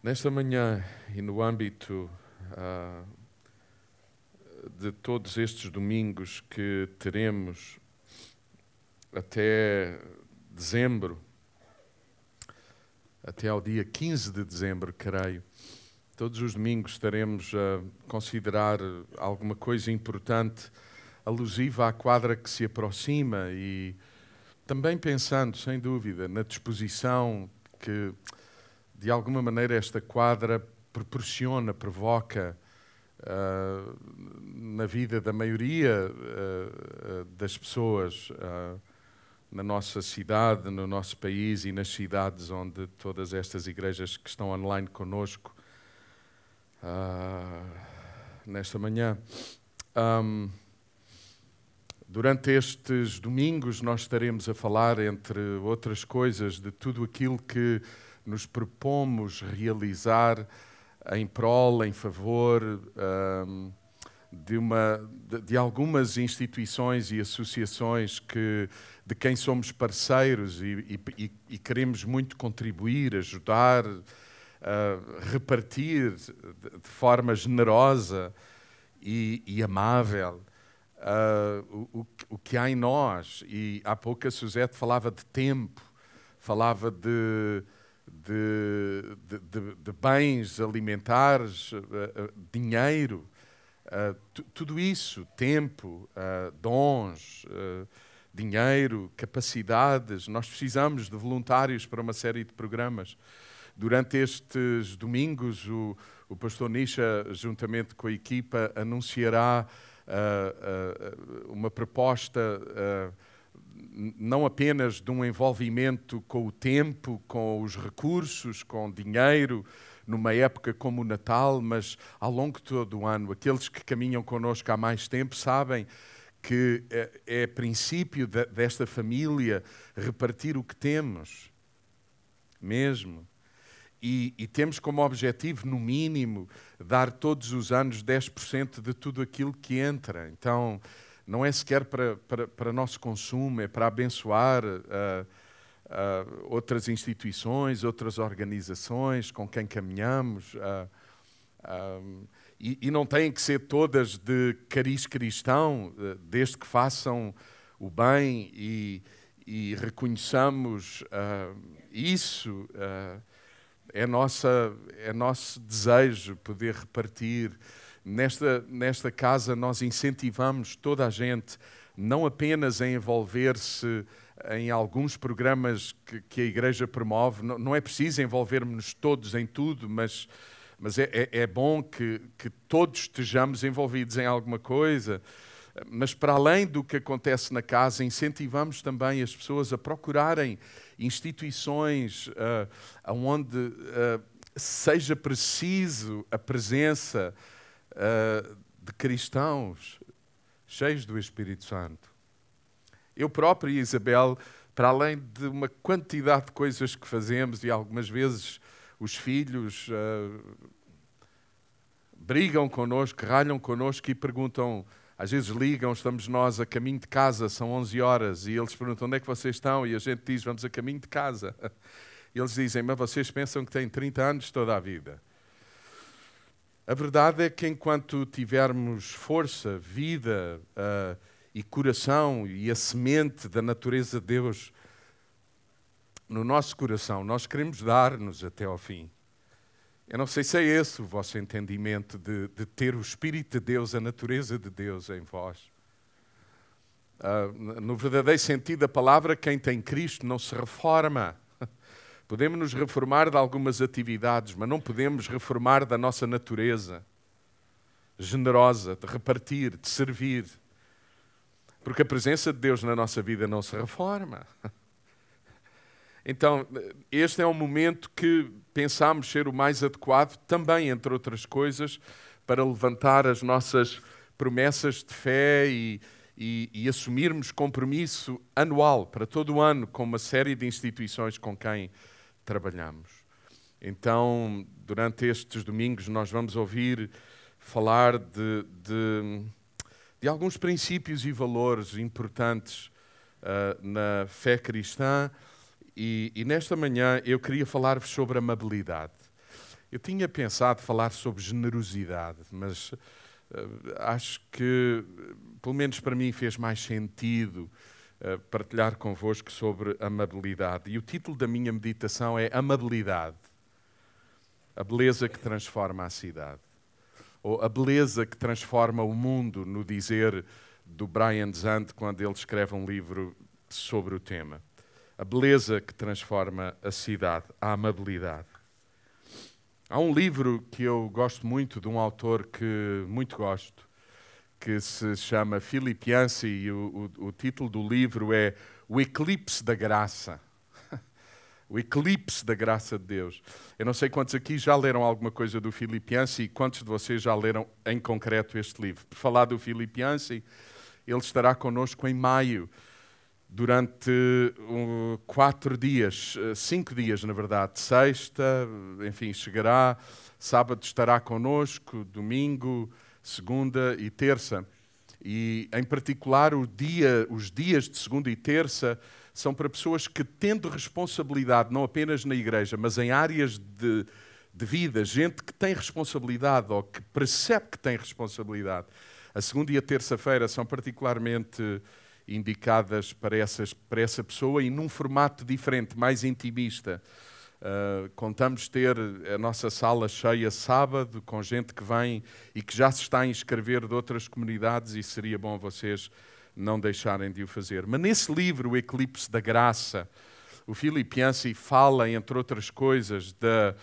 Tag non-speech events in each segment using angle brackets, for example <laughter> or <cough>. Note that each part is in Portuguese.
Nesta manhã e no âmbito uh, de todos estes domingos que teremos até dezembro, até ao dia 15 de dezembro, creio, todos os domingos estaremos a considerar alguma coisa importante alusiva à quadra que se aproxima e também pensando, sem dúvida, na disposição que de alguma maneira esta quadra proporciona, provoca uh, na vida da maioria uh, das pessoas uh, na nossa cidade, no nosso país e nas cidades onde todas estas igrejas que estão online conosco nesta manhã. Um, durante estes domingos, nós estaremos a falar, entre outras coisas, de tudo aquilo que nos propomos realizar em prol, em favor um, de, uma, de, de, algumas instituições e associações que, de quem somos parceiros e, e, e queremos muito contribuir, ajudar, uh, repartir de, de, forma generosa e, e amável. Uh, o, o, que há em nós. E há pouco a Suzette falava de tempo, falava de, de, de, de bens alimentares, uh, uh, dinheiro, uh, tudo isso, tempo, dons, dinheiro, capacidades. Nós precisamos de voluntários para uma série de programas. Durante estes domingos, o, o pastor Nisha, juntamente com a equipa, anunciará uma proposta não apenas de um envolvimento com o tempo, com os recursos, com dinheiro, numa época como o Natal, mas ao longo de todo o ano. Aqueles que caminham connosco há mais tempo sabem que é, é princípio de, desta família repartir o que temos, mesmo. E, e, temos como objetivo, no mínimo, dar todos os anos 10% de tudo aquilo que entra. Então, não é sequer para, para, para nosso consumo, é para abençoar uh, uh, outras instituições, outras organizações com quem caminhamos. Uh, e, e, não têm que ser todas de cariz cristão, desde que façam o bem e, e reconheçamos isso. é, nossa, é nosso desejo poder repartir Nesta, nesta casa, nós incentivamos toda a gente, não apenas a envolver-se em alguns programas que, que, a Igreja promove, não, não é preciso envolvermos-nos todos em tudo, mas, mas é, é, é bom que, que todos estejamos envolvidos em alguma coisa. Mas, para além do que acontece na casa, incentivamos também as pessoas a procurarem instituições uh, onde uh, seja preciso a presença uh, de cristãos cheios do Espírito Santo. Eu próprio e Isabel, para além de uma quantidade de coisas que fazemos e algumas vezes os filhos uh, brigam connosco, ralham connosco e perguntam, às vezes ligam, estamos nós a caminho de casa, são 11 horas, e eles perguntam onde é que vocês estão, e a gente diz, vamos a caminho de casa. E <laughs> eles dizem, mas vocês pensam que têm 30 anos toda a vida. A verdade é que enquanto tivermos força, vida uh, e coração e a semente da natureza de Deus no nosso coração, nós queremos dar-nos até ao fim. Eu não sei se é esse o vosso entendimento de, de ter o Espírito de Deus, a natureza de Deus em vós. Uh, no verdadeiro sentido da palavra, quem tem Cristo não se reforma. Podemos nos reformar de algumas atividades, mas não podemos reformar da nossa natureza generosa, de repartir, de servir. Porque a presença de Deus na nossa vida não se reforma. Então, este é um momento que pensamos ser o mais adequado, também, entre outras coisas, para levantar as nossas promessas de fé e, e, e assumirmos compromisso anual para todo o ano com uma série de instituições com quem trabalhamos. Então, durante estes domingos, nós vamos ouvir falar de, de, de alguns princípios e valores importantes uh, na fé cristã. E, e, nesta manhã eu queria falar-vos sobre amabilidade. Eu tinha pensado falar sobre generosidade, mas uh, acho que, pelo menos para mim, fez mais sentido partilhar convosco sobre amabilidade. E o título da minha meditação é Amabilidade a beleza que transforma a cidade. Ou a beleza que transforma o mundo, no dizer do Brian Zant, quando ele escreve um livro sobre o tema. A beleza que transforma a cidade, a amabilidade. Há um livro que eu gosto muito, de um autor que muito gosto, que se chama Philip e o, o, o título do livro é O Eclipse da Graça. <laughs> o eclipse da graça de Deus. Eu não sei quantos aqui já leram alguma coisa do Philip e quantos de vocês já leram em concreto este livro. Por falar do Philip ele estará connosco em maio durante uh, quatro dias, uh, cinco dias, na verdade. Sexta, enfim, chegará. Sábado estará connosco, domingo, segunda e terça. E, em particular, dia, os dias de segunda e terça são para pessoas que, tendo responsabilidade, não apenas na igreja, mas em áreas de, de vida, gente que tem responsabilidade ou que percebe que tem responsabilidade. A segunda e a terça-feira são particularmente indicadas para, essas, para essa pessoa e num formato diferente, mais intimista. Uh, contamos ter a nossa sala cheia sábado, com gente que vem e que já se está a inscrever de outras comunidades, e seria bom vocês não deixarem de o fazer. Mas nesse livro, O Eclipse da Graça, o Philip Yancey fala, entre outras coisas, da,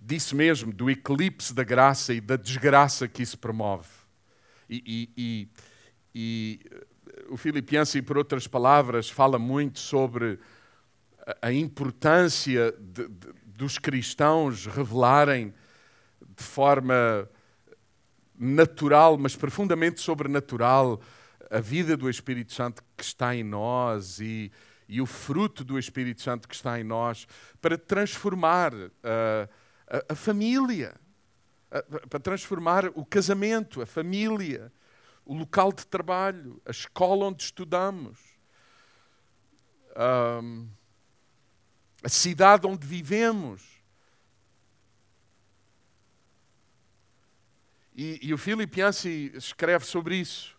disso mesmo, do eclipse da graça e da desgraça que isso promove. E, e, e, e o por outras palavras, fala muito sobre a importância de, de, dos cristãos revelarem de forma natural, mas profundamente sobrenatural, a vida do Espírito Santo que está em nós e, e o fruto do Espírito Santo que está em nós para transformar uh, a, a, família, para transformar o casamento, a família, o local de trabalho, a escola onde estudamos, um, a cidade onde vivemos. E, e o Philip Yancey escreve sobre isso,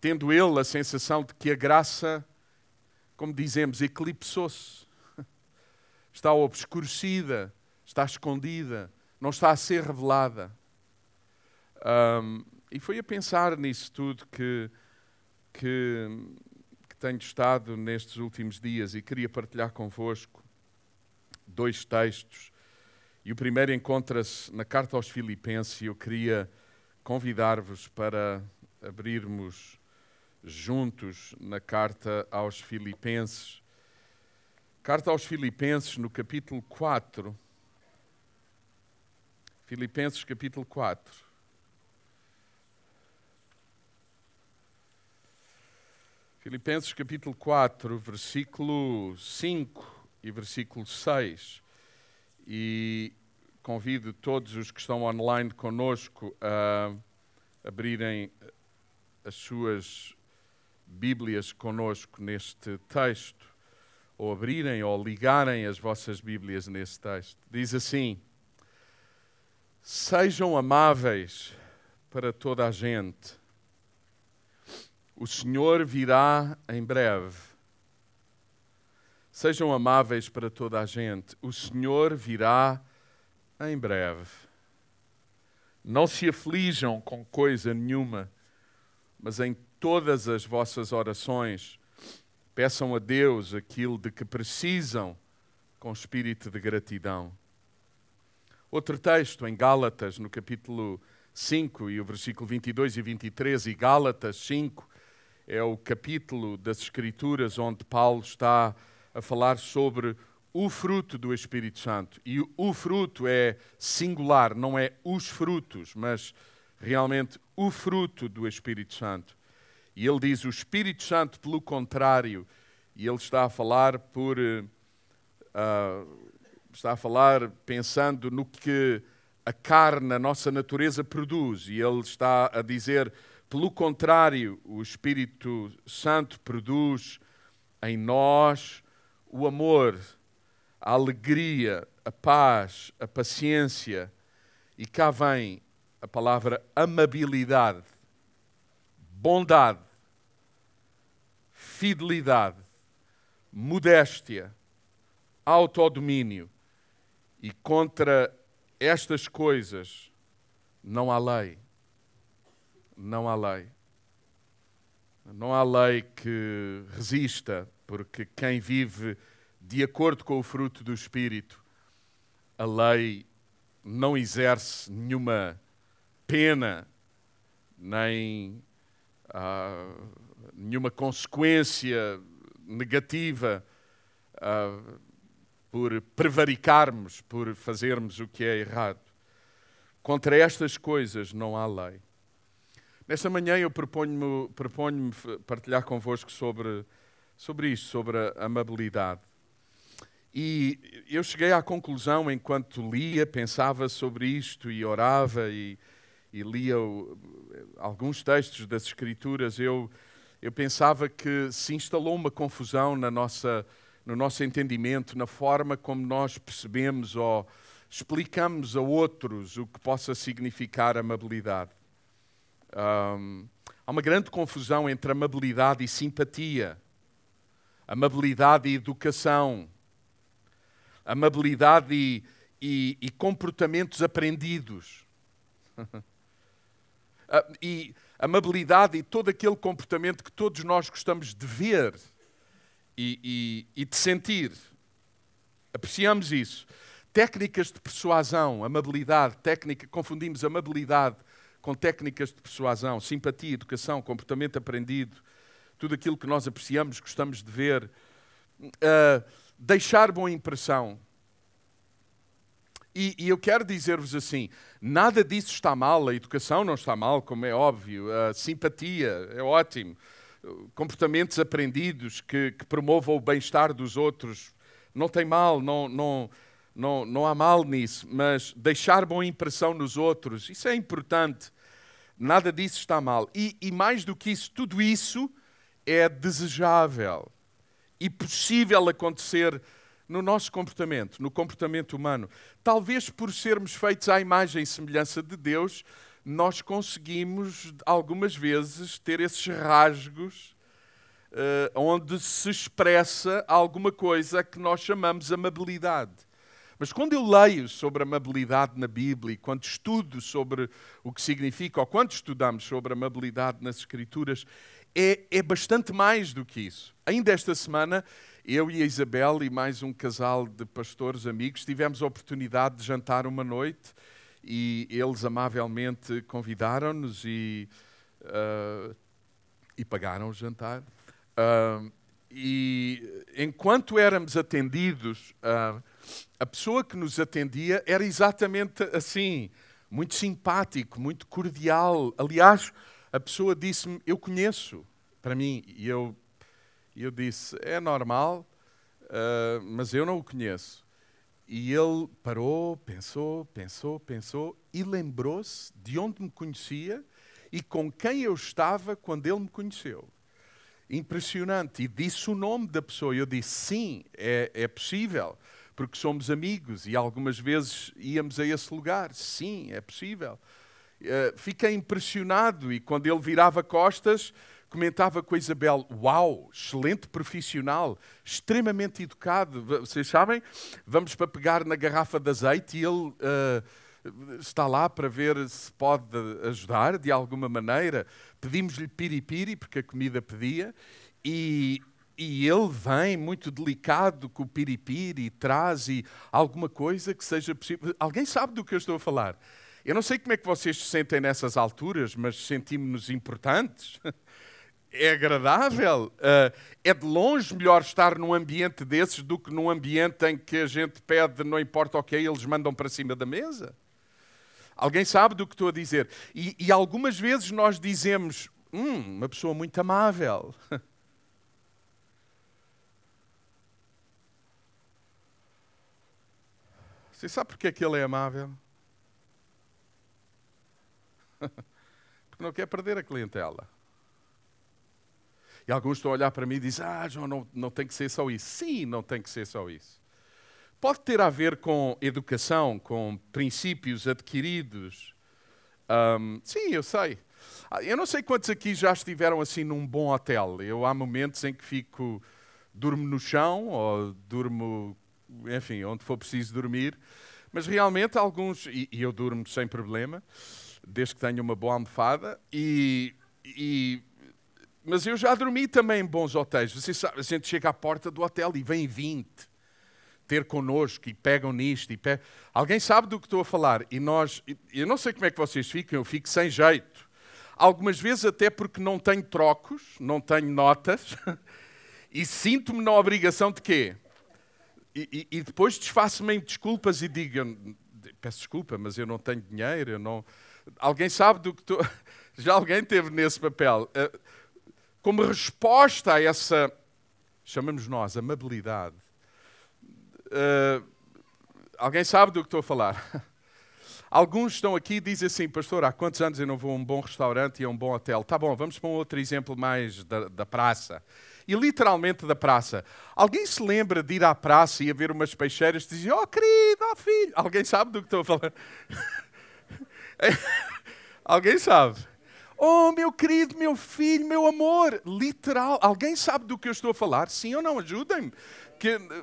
tendo ele a sensação de que a graça, como dizemos, eclipsou-se, <laughs> está obscurecida, está escondida, não está a ser revelada. Um, e foi a pensar nisso tudo que, que tenho estado nestes últimos dias e queria partilhar convosco dois textos. E o primeiro encontra-se na carta aos Filipenses e eu queria convidar-vos para abrirmos juntos na carta aos Filipenses. Carta aos Filipenses, no capítulo 4. Filipenses, capítulo 4. Filipenses capítulo 4, versículo 5 e versículo 6. E convido todos os que estão online conosco a abrirem as suas Bíblias conosco neste texto, ou abrirem ou ligarem as vossas Bíblias nesse texto. Diz assim: Sejam amáveis para toda a gente o Senhor virá em breve. Sejam amáveis para toda a gente. O Senhor virá em breve. Não se aflijam com coisa nenhuma, mas em todas as vossas orações peçam a Deus aquilo de que precisam com espírito de gratidão. Outro texto em Gálatas, no capítulo 5 e o versículo 22 e 23, e Gálatas 5, é o capítulo das Escrituras onde Paulo está a falar sobre o fruto do Espírito Santo. E o fruto é singular, não é os frutos, mas realmente o fruto do Espírito Santo. E ele diz: o Espírito Santo, pelo contrário, e ele está a falar por. Uh, está a falar pensando no que a carne, a nossa natureza produz, e ele está a dizer pelo contrário, o Espírito Santo produz em nós o amor, a alegria, a paz, a paciência, e cá vem a palavra amabilidade, bondade, fidelidade, modéstia, autodomínio. E contra estas coisas não há lei. Não há lei. Não há lei que resista, porque quem vive de acordo com o fruto do Espírito, a lei não exerce nenhuma pena, nem ah, nenhuma consequência negativa ah, por prevaricarmos, por fazermos o que é errado. Contra estas coisas não há lei. Nesta manhã eu proponho-me proponho partilhar convosco sobre, sobre isto, sobre a amabilidade. E eu cheguei à conclusão, enquanto lia, pensava sobre isto e orava e, e lia o, alguns textos das Escrituras, eu, eu pensava que se instalou uma confusão na nossa, no nosso entendimento, na forma como nós percebemos ou explicamos a outros o que possa significar amabilidade. Um, há uma grande confusão entre amabilidade e simpatia, amabilidade e educação, amabilidade e, e, e comportamentos aprendidos. <laughs> Ah, e amabilidade e todo aquele comportamento que todos nós gostamos de ver e, e, e de sentir. Apreciamos isso. Técnicas de persuasão, amabilidade, técnica, confundimos amabilidade com técnicas de persuasão, simpatia, educação, comportamento aprendido, tudo aquilo que nós apreciamos, gostamos de ver. Uh, deixar boa impressão. E, e eu quero dizer-vos assim: nada disso está mal, a educação não está mal, como é óbvio, a simpatia é ótimo, comportamentos aprendidos que, que promovam o bem-estar dos outros, não tem mal, não, não, não, não há mal nisso, mas deixar boa impressão nos outros, isso é importante, nada disso está mal. E, e mais do que isso, tudo isso é desejável e possível acontecer no nosso comportamento, no comportamento humano. Talvez por sermos feitos à imagem e semelhança de Deus, nós conseguimos algumas vezes ter esses rasgos uh, onde se expressa alguma coisa que nós chamamos amabilidade. Mas quando eu leio sobre amabilidade na Bíblia, quando estudo sobre o que significa, ou quando estudamos sobre amabilidade nas Escrituras, é, é bastante mais do que isso. Ainda esta semana, eu e a Isabel e mais um casal de pastores amigos tivemos a oportunidade de jantar uma noite e eles amavelmente convidaram-nos e, uh, e pagaram o jantar. Uh, e enquanto éramos atendidos, uh, a pessoa que nos atendia era exatamente assim, muito simpático, muito cordial. Aliás, a pessoa disse-me: Eu conheço, para mim, e eu, eu disse: É normal, uh, mas eu não o conheço. E ele parou, pensou, pensou, pensou e lembrou-se de onde me conhecia e com quem eu estava quando ele me conheceu. Impressionante. E disse o nome da pessoa. Eu disse: Sim, é, é possível, porque somos amigos e algumas vezes íamos a esse lugar. Sim, é possível. Uh, fiquei impressionado e quando ele virava costas, comentava com a Isabel: Uau, excelente profissional, extremamente educado. Vocês sabem, vamos para pegar na garrafa de azeite e ele uh, está lá para ver se pode ajudar de alguma maneira. Pedimos-lhe piripiri, porque a comida pedia, e, e ele vem muito delicado com o piripiri e traz e alguma coisa que seja possível. Alguém sabe do que eu estou a falar? Eu não sei como é que vocês se sentem nessas alturas, mas sentimos-nos importantes. é agradável. Uh, é de longe melhor estar num ambiente desses do que num ambiente em que a gente pede, não importa o que é, eles mandam para cima da mesa. Alguém sabe do que estou a dizer? E, e algumas vezes nós dizemos, hum, uma pessoa muito amável. <laughs> Você sabe porque é que ele é amável? <laughs> Porque não quer perder a clientela. E alguns estão a olhar para mim e dizem: Ah, João, não, não tem que ser só isso. Sim, não tem que ser só isso. pode ter a ver com educação, com princípios adquiridos. Um, sim, eu sei. Ah, eu não sei quantos aqui já estiveram assim num bom hotel. Eu há momentos em que fico, durmo no chão ou durmo, enfim, onde for preciso dormir. Mas realmente alguns, e, e eu durmo sem problema, desde que tenha uma boa almofada, e, e mas eu já dormi também em bons hotéis. Você sabe, a gente chega à porta do hotel e vem 20 ter connosco e pegam nisto. E pe... Alguém sabe do que estou a falar? E nós, eu não sei como é que vocês ficam, eu fico sem jeito. Algumas vezes até porque não tenho trocos, não tenho notas, <laughs> e sinto-me na obrigação de quê? E, e, depois desfaço-me em desculpas e digo, peço desculpa, mas eu não tenho dinheiro, eu não... Alguém sabe do que estou... <laughs> Já alguém teve nesse papel. Eh, como resposta a essa, chamamos nós, amabilidade, Uh, alguém sabe do que estou a falar? <laughs> Alguns estão aqui e dizem assim, pastor, há quantos anos eu não vou a um bom restaurante e a um bom hotel? Tá bom, vamos para um outro exemplo mais da, da praça. E literalmente da praça. Alguém se lembra de ir à praça e haver umas peixeiras que dizem, oh querido, oh filho. Alguém sabe do que estou a falar? <laughs> Alguém sabe? Oh, meu querido, meu filho, meu amor. Literal. Alguém sabe do que eu estou a falar? Sim ou não? Ajudem-me.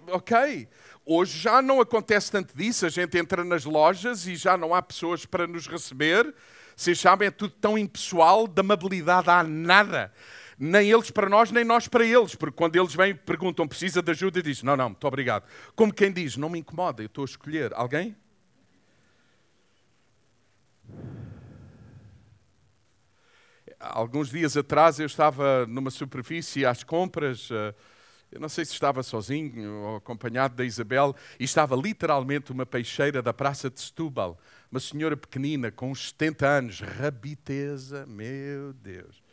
ok. Hoje já não acontece tanto disso, a gente entra nas lojas e já não há pessoas para nos receber. Vocês sabem, é tudo tão impessoal, de amabilidade há nada. Nem eles para nós, nem nós para eles. Porque quando eles vêm perguntam, precisa de ajuda, e diz, não, não, muito obrigado. Como quem diz, não me incomoda, eu estou a escolher. Alguém? Alguns dias atrás eu estava numa superfície às compras... Uh, eu não sei se estava sozinho ou acompanhado da Isabel, e estava literalmente uma peixeira da Praça de Setúbal, uma senhora pequenina, com uns 70 anos, rabiteza, meu Deus.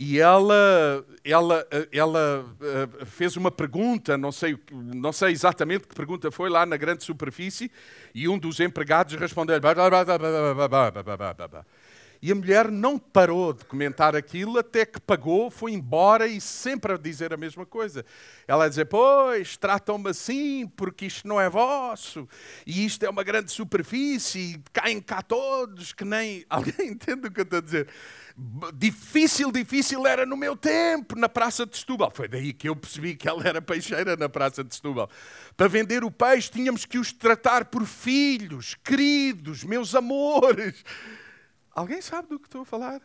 E ela, ela, ela uh, fez uma pergunta, não sei, não sei exatamente que pergunta foi, lá na grande superfície, e um dos empregados respondeu e a mulher não parou de comentar aquilo até que pagou, foi embora e sempre a dizer a mesma coisa. Ela a dizer: Pois, tratam-me assim porque isto não é vosso e isto é uma grande superfície e caem cá todos que nem. <laughs> Alguém entende o que eu estou a dizer? Difícil, difícil era no meu tempo, na Praça de Setúbal. Foi daí que eu percebi que ela era peixeira na Praça de Setúbal. Para vender o peixe tínhamos que os tratar por filhos, queridos, meus amores. Alguém sabe do que estou a falar?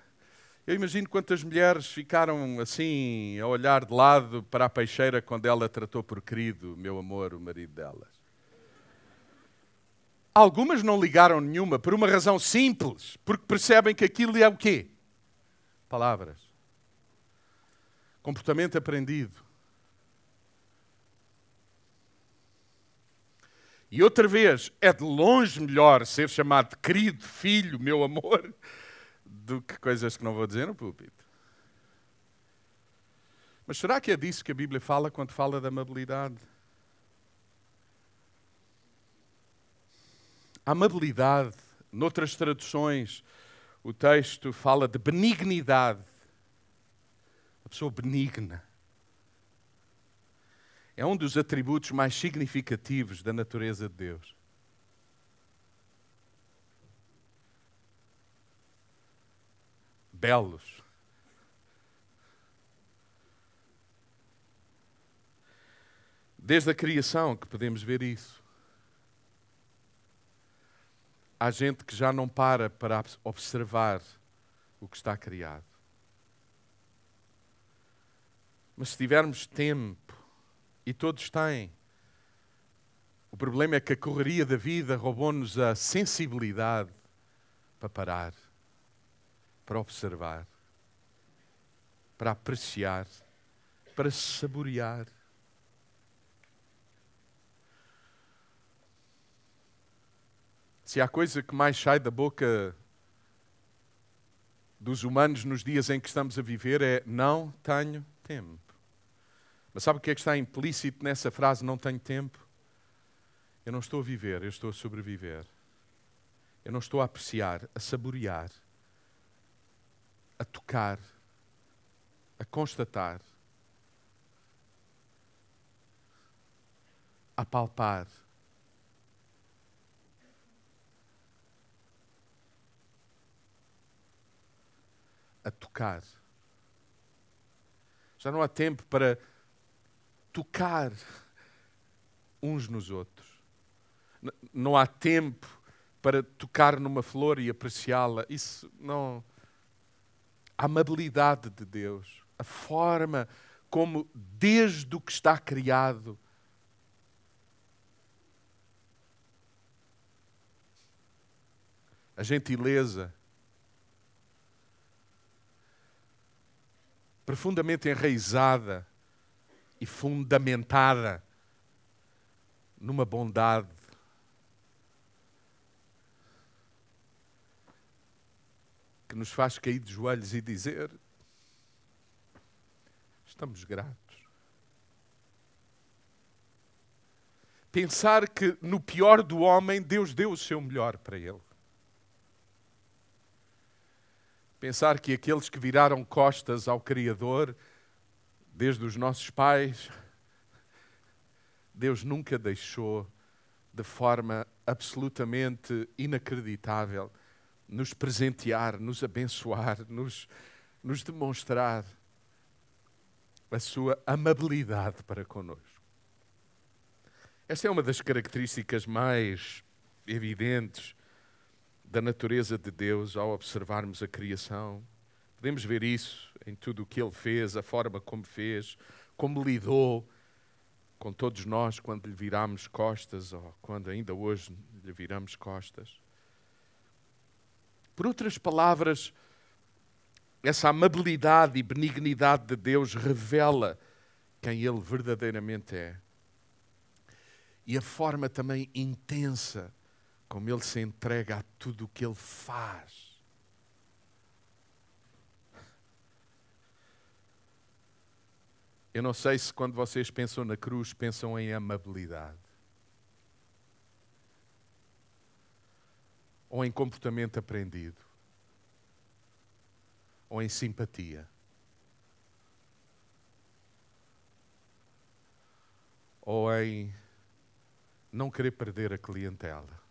Eu imagino quantas mulheres ficaram assim, a olhar de lado para a peixeira quando ela tratou por querido, meu amor, o marido delas. Algumas não ligaram nenhuma, por uma razão simples, porque percebem que aquilo é o quê? Palavras. Comportamento aprendido. E outra vez, é de longe melhor ser chamado querido, filho, meu amor, do que coisas que não vou dizer no púlpito. Mas será que é disso que a Bíblia fala quando fala da amabilidade? A amabilidade, noutras traduções, o texto fala de benignidade. A pessoa benigna é um dos atributos mais significativos da natureza de Deus. Belos. Desde a criação que podemos ver isso. Há gente que já não para para observar o que está criado. Mas se tivermos tempo e todos têm. O problema é que a correria da vida roubou-nos a sensibilidade para parar, para observar, para apreciar, para saborear. Se há coisa que mais sai da boca dos humanos nos dias em que estamos a viver é não tenho tempo. Mas sabe o que é que está implícito nessa frase? Não tenho tempo. Eu não estou a viver, eu estou a sobreviver. Eu não estou a apreciar, a saborear, a tocar, a constatar. a palpar. A tocar. Já não há tempo para tocar uns nos outros. Não há tempo para tocar numa flor e apreciá-la. Isso não. A amabilidade de Deus, a forma como, desde o que está criado, a gentileza, profundamente enraizada e fundamentada numa bondade que nos faz cair de joelhos e dizer: Estamos gratos. Pensar que no pior do homem, Deus deu o seu melhor para ele. Pensar que aqueles que viraram costas ao Criador, desde os nossos pais, Deus nunca deixou de forma absolutamente inacreditável nos presentear, nos abençoar, nos, nos demonstrar a sua amabilidade para conosco. Esta é uma das características mais evidentes da natureza de Deus ao observarmos a criação. Podemos ver isso em tudo o que Ele fez, a forma como fez, como lidou com todos nós quando lhe viramos costas, ou quando ainda hoje lhe viramos costas. Por outras palavras, essa amabilidade e benignidade de Deus revela quem Ele verdadeiramente é. E a forma também intensa como Ele se entrega a tudo o que Ele faz. Eu não sei se quando vocês pensam na cruz, pensam em amabilidade. Ou em comportamento aprendido. Ou em simpatia. Ou em não querer perder a clientela.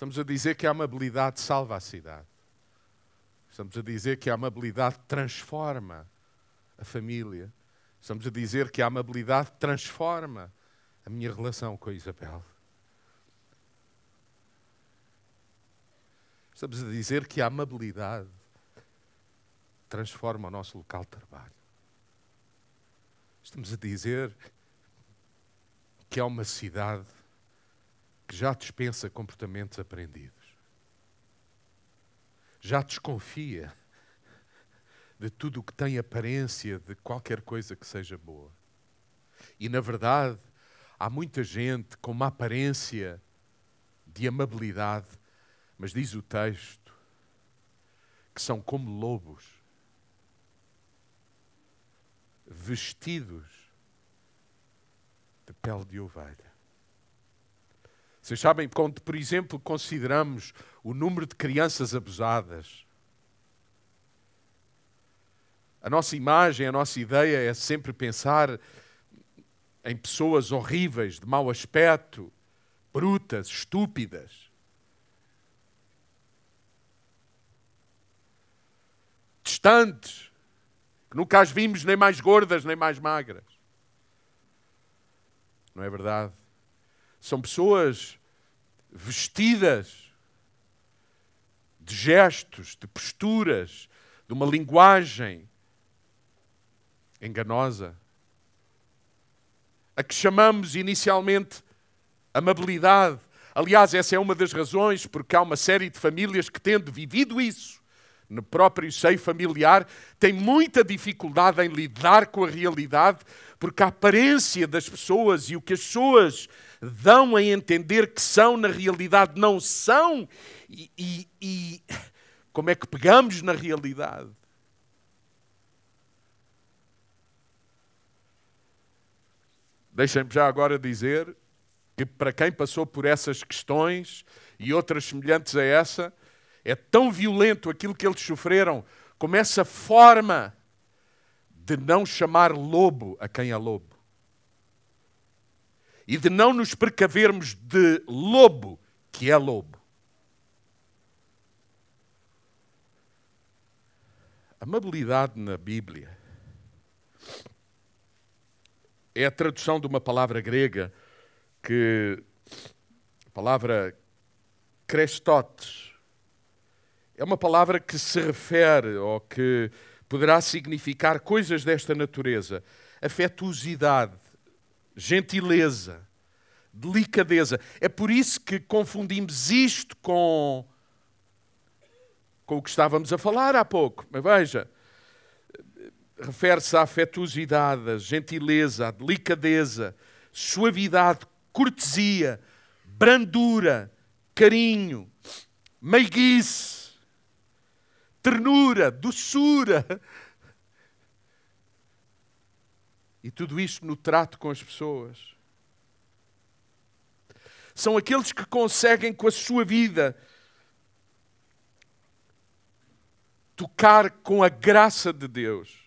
Estamos a dizer que a amabilidade salva a cidade. Estamos a dizer que a amabilidade transforma a família. Estamos a dizer que a amabilidade transforma a minha relação com a Isabel. Estamos a dizer que a amabilidade transforma o nosso local de trabalho. Estamos a dizer que há uma cidade que já dispensa comportamentos aprendidos. Já desconfia de tudo o que tem aparência de qualquer coisa que seja boa. E, na verdade, há muita gente com uma aparência de amabilidade, mas diz o texto que são como lobos, vestidos de pele de ovelha. Vocês sabem, quando, por exemplo, consideramos o número de crianças abusadas, a nossa imagem, a nossa ideia é sempre pensar em pessoas horríveis, de mau aspecto, brutas, estúpidas. Distantes, que nunca as vimos nem mais gordas nem mais magras. Não é verdade? São pessoas vestidas de gestos, de posturas, de uma linguagem enganosa, a que chamamos inicialmente amabilidade. Aliás, essa é uma das razões porque há uma série de famílias que, tendo vivido isso no próprio seio familiar, têm muita dificuldade em lidar com a realidade, porque a aparência das pessoas e o que as pessoas dão a entender que são, na realidade não são. E, e, e como é que pegamos na realidade? Deixem-me já agora dizer que, para quem passou por essas questões e outras semelhantes a essa, é tão violento aquilo que eles sofreram como essa forma de não chamar lobo a quem é lobo. E de não nos precavermos de lobo que é lobo. Amabilidade na Bíblia é a tradução de uma palavra grega que a palavra crestotes é uma palavra que se refere ou que poderá significar coisas desta natureza: afetuosidade, gentileza, delicadeza. É por isso que confundimos isto com, com o que estávamos a falar há pouco. Mas veja, refere-se à afetuosidade, à gentileza, à delicadeza, suavidade, cortesia, brandura, carinho, meiguice, ternura, doçura. E tudo isto no trato com as pessoas. São aqueles que conseguem, com a sua vida, tocar com a graça de Deus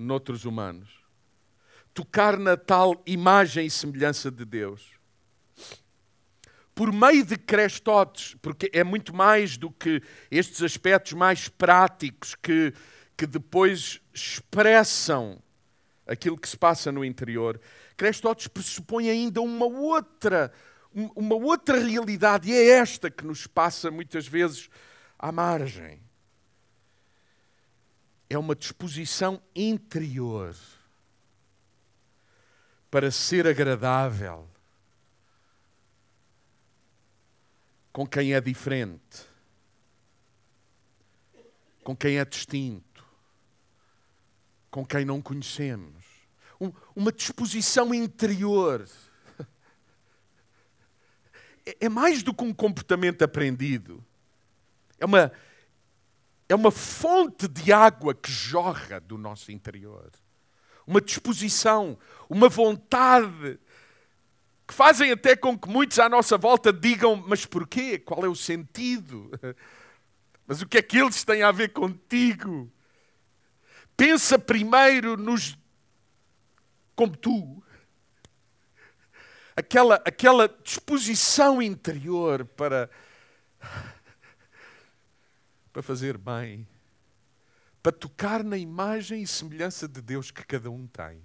noutros humanos. Tocar na tal imagem e semelhança de Deus. Por meio de crestotes, porque é muito mais do que estes aspectos mais práticos que, que depois expressam aquilo que se passa no interior. Crestotes pressupõe ainda uma outra, uma outra realidade, e é esta que nos passa muitas vezes à margem é uma disposição interior para ser agradável com quem é diferente, com quem é distinto, com quem não conhecemos. Um, uma disposição interior. É, é mais do que um comportamento aprendido. É uma, é uma fonte de água que jorra do nosso interior. Uma disposição, uma vontade, que fazem até com que muitos à nossa volta digam: Mas porquê? Qual é o sentido? <laughs> Mas o que é que eles têm a ver contigo? Pensa primeiro nos. como tu. Aquela, aquela disposição interior para para fazer bem, para tocar na imagem e semelhança de Deus que cada um tem.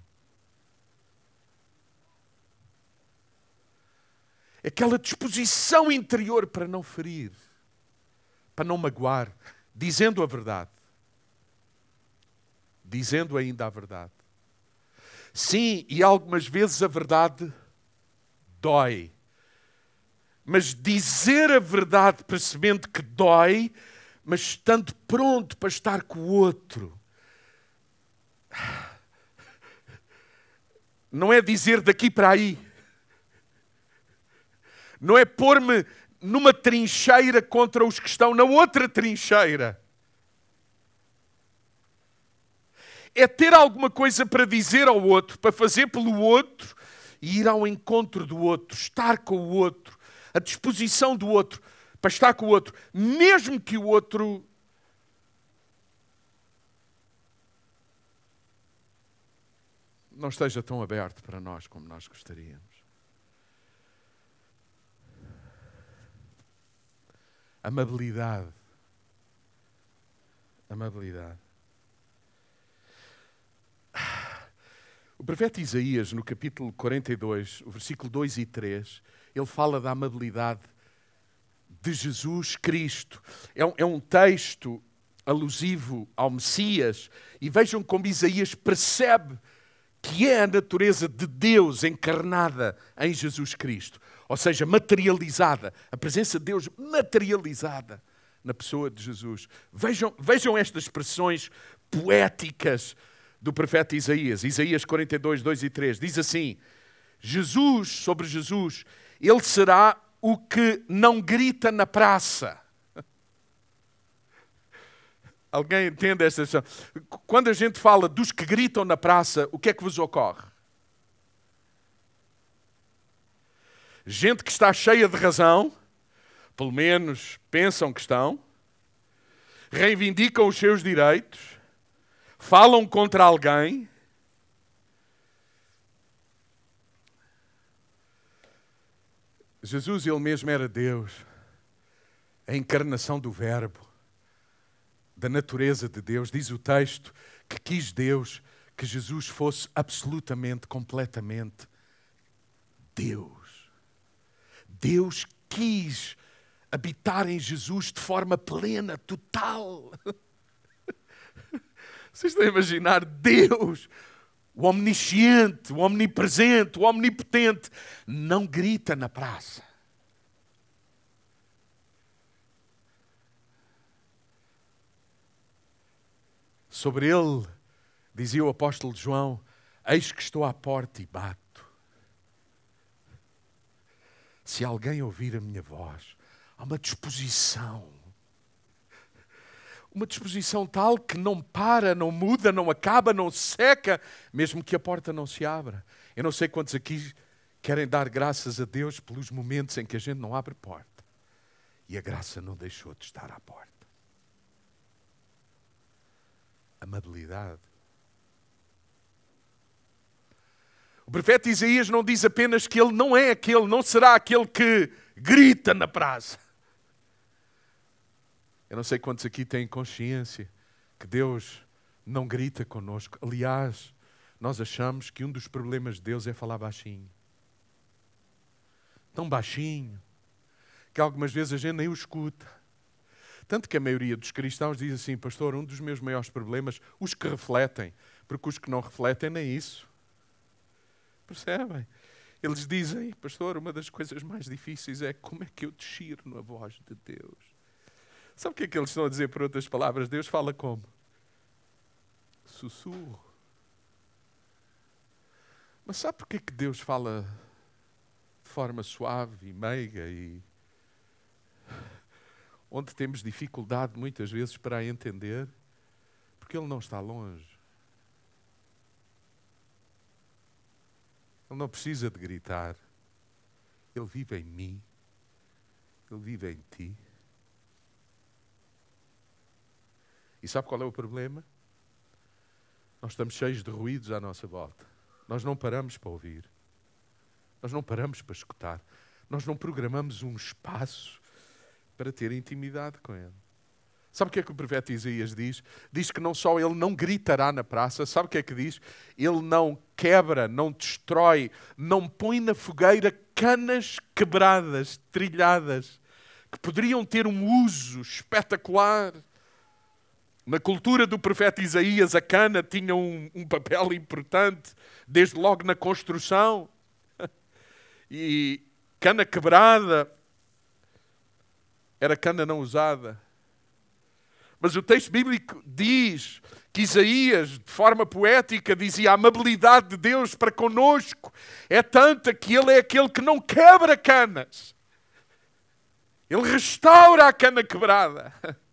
Aquela disposição interior para não ferir, para não magoar, dizendo a verdade. Dizendo ainda a verdade. Sim, e algumas vezes a verdade dói. Mas dizer a verdade percebendo que dói mas estando pronto para estar com o outro. Não é dizer daqui para aí. Não é pôr-me numa trincheira contra os que estão na outra trincheira. É ter alguma coisa para dizer ao outro, para fazer pelo outro e ir ao encontro do outro, estar com o outro, a disposição do outro para estar com o outro, mesmo que o outro não esteja tão aberto para nós como nós gostaríamos. Amabilidade. Amabilidade. O profeta Isaías, no capítulo 42, o versículo 2 e 3, ele fala da amabilidade de Jesus Cristo. É um, é um texto alusivo ao Messias, e vejam como Isaías percebe que é a natureza de Deus encarnada em Jesus Cristo, ou seja, materializada, a presença de Deus materializada na pessoa de Jesus. Vejam, vejam estas expressões poéticas do profeta Isaías, Isaías 42, 2 e 3, diz assim: Jesus, sobre Jesus, ele será o que não grita na praça. Alguém entende esta questão? Quando a gente fala dos que gritam na praça, o que é que vos ocorre? Gente que está cheia de razão, pelo menos pensam que estão, reivindicam os seus direitos, falam contra alguém. Jesus, ele mesmo era Deus, a encarnação do Verbo, da natureza de Deus. Diz o texto que quis Deus que Jesus fosse absolutamente, completamente Deus. Deus quis habitar em Jesus de forma plena, total. <laughs> Vocês estão a imaginar Deus, o omnisciente, o omnipresente, o omnipotente, não grita na praça. Sobre ele, dizia o apóstolo João: Eis que estou à porta e bato. Se alguém ouvir a minha voz, há uma disposição. Uma disposição tal que não para, não muda, não acaba, não seca, mesmo que a porta não se abra. Eu não sei quantos aqui querem dar graças a Deus pelos momentos em que a gente não abre porta. E a graça não deixou de estar à porta. Amabilidade. O profeta Isaías não diz apenas que ele não é aquele, não será aquele que grita na praça. Eu não sei quantos aqui têm consciência que Deus não grita conosco. Aliás, nós achamos que um dos problemas de Deus é falar baixinho. Tão baixinho que algumas vezes a gente nem o escuta. Tanto que a maioria dos cristãos diz assim, pastor, um dos meus maiores problemas, os que refletem, porque os que não refletem nem isso. Percebem? Eles dizem, pastor, uma das coisas mais difíceis é como é que eu desciro a voz de Deus. Sabe o que é que eles estão a dizer por outras palavras? Deus fala como? Sussurro. Mas sabe porquê que Deus fala de forma suave e meiga e onde temos dificuldade muitas vezes para a entender? Porque Ele não está longe. Ele não precisa de gritar. Ele vive em mim. Ele vive em ti. E sabe qual é o problema? Nós estamos cheios de ruídos à nossa volta. Nós não paramos para ouvir. Nós não paramos para escutar. Nós não programamos um espaço para ter intimidade com Ele. Sabe o que é que o profeta Isaías diz? Diz que não só ele não gritará na praça, sabe o que é que diz? Ele não quebra, não destrói, não põe na fogueira canas quebradas, trilhadas, que poderiam ter um uso espetacular. Na cultura do profeta Isaías, a cana tinha um, um papel importante, desde logo na construção. <laughs> E cana quebrada era cana não usada. Mas o texto bíblico diz que Isaías, de forma poética, dizia: a amabilidade de Deus para conosco é tanta que Ele é aquele que não quebra canas. Ele restaura a cana quebrada. <laughs>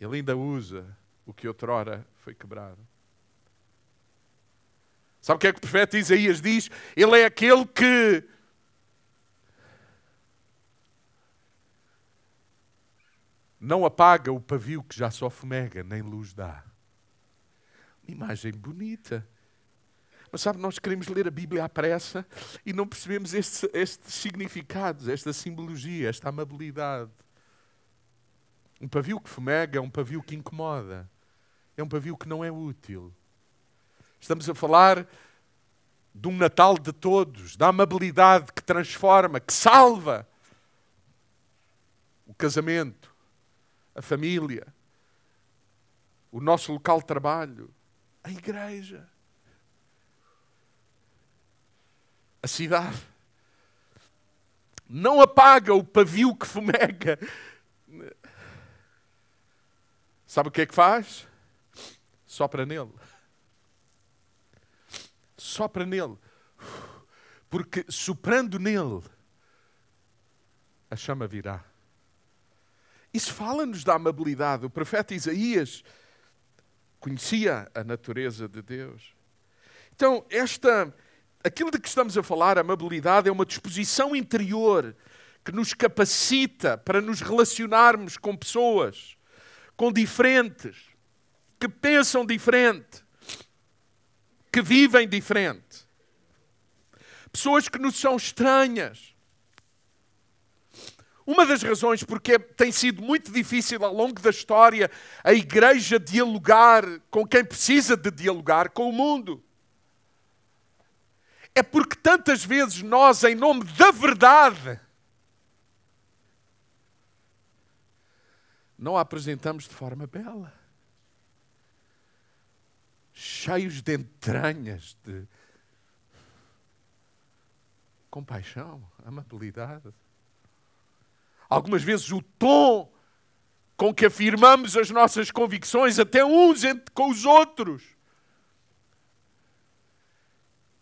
Ele ainda usa o que outrora foi quebrado. Sabe o que é que o profeta Isaías diz? Ele é aquele que não apaga o pavio que já só fumega, nem luz dá. Uma imagem bonita. Mas sabe, nós queremos ler a Bíblia à pressa e não percebemos estes, estes significados, esta simbologia, esta amabilidade. Um pavio que fumega é um pavio que incomoda. É um pavio que não é útil. Estamos a falar de um Natal de todos, da amabilidade que transforma, que salva o casamento, a família, o nosso local de trabalho, a igreja, a cidade. Não apaga o pavio que fumega. Sabe o que é que faz? Sopra nele. Sopra nele. Porque soprando nele, a chama virá. Isso fala-nos da amabilidade. O profeta Isaías conhecia a natureza de Deus. Então, esta, aquilo de que estamos a falar, a amabilidade, é uma disposição interior que nos capacita para nos relacionarmos com pessoas, com diferentes, que pensam diferente, que vivem diferente. Pessoas que nos são estranhas. Uma das razões porque tem sido muito difícil ao longo da história a igreja dialogar com quem precisa de dialogar com o mundo é porque tantas vezes nós, em nome da verdade, não a apresentamos de forma bela, cheios de entranhas, de compaixão, amabilidade. Algumas vezes o tom com que afirmamos as nossas convicções, até uns com os outros,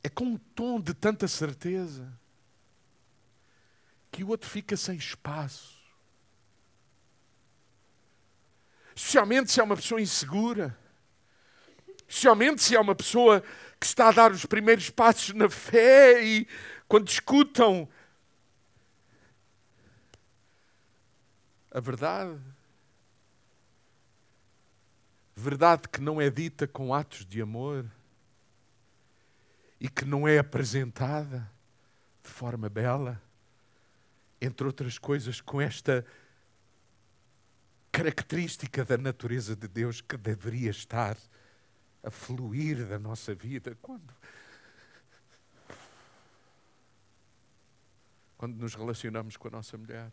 é com um tom de tanta certeza que o outro fica sem espaço. Especialmente se é uma pessoa insegura. Especialmente se é uma pessoa que está a dar os primeiros passos na fé e quando escutam a verdade. Verdade que não é dita com atos de amor e que não é apresentada de forma bela, entre outras coisas, com esta característica da natureza de Deus que deveria estar a fluir da nossa vida. Quando? Quando nos relacionamos com a nossa mulher,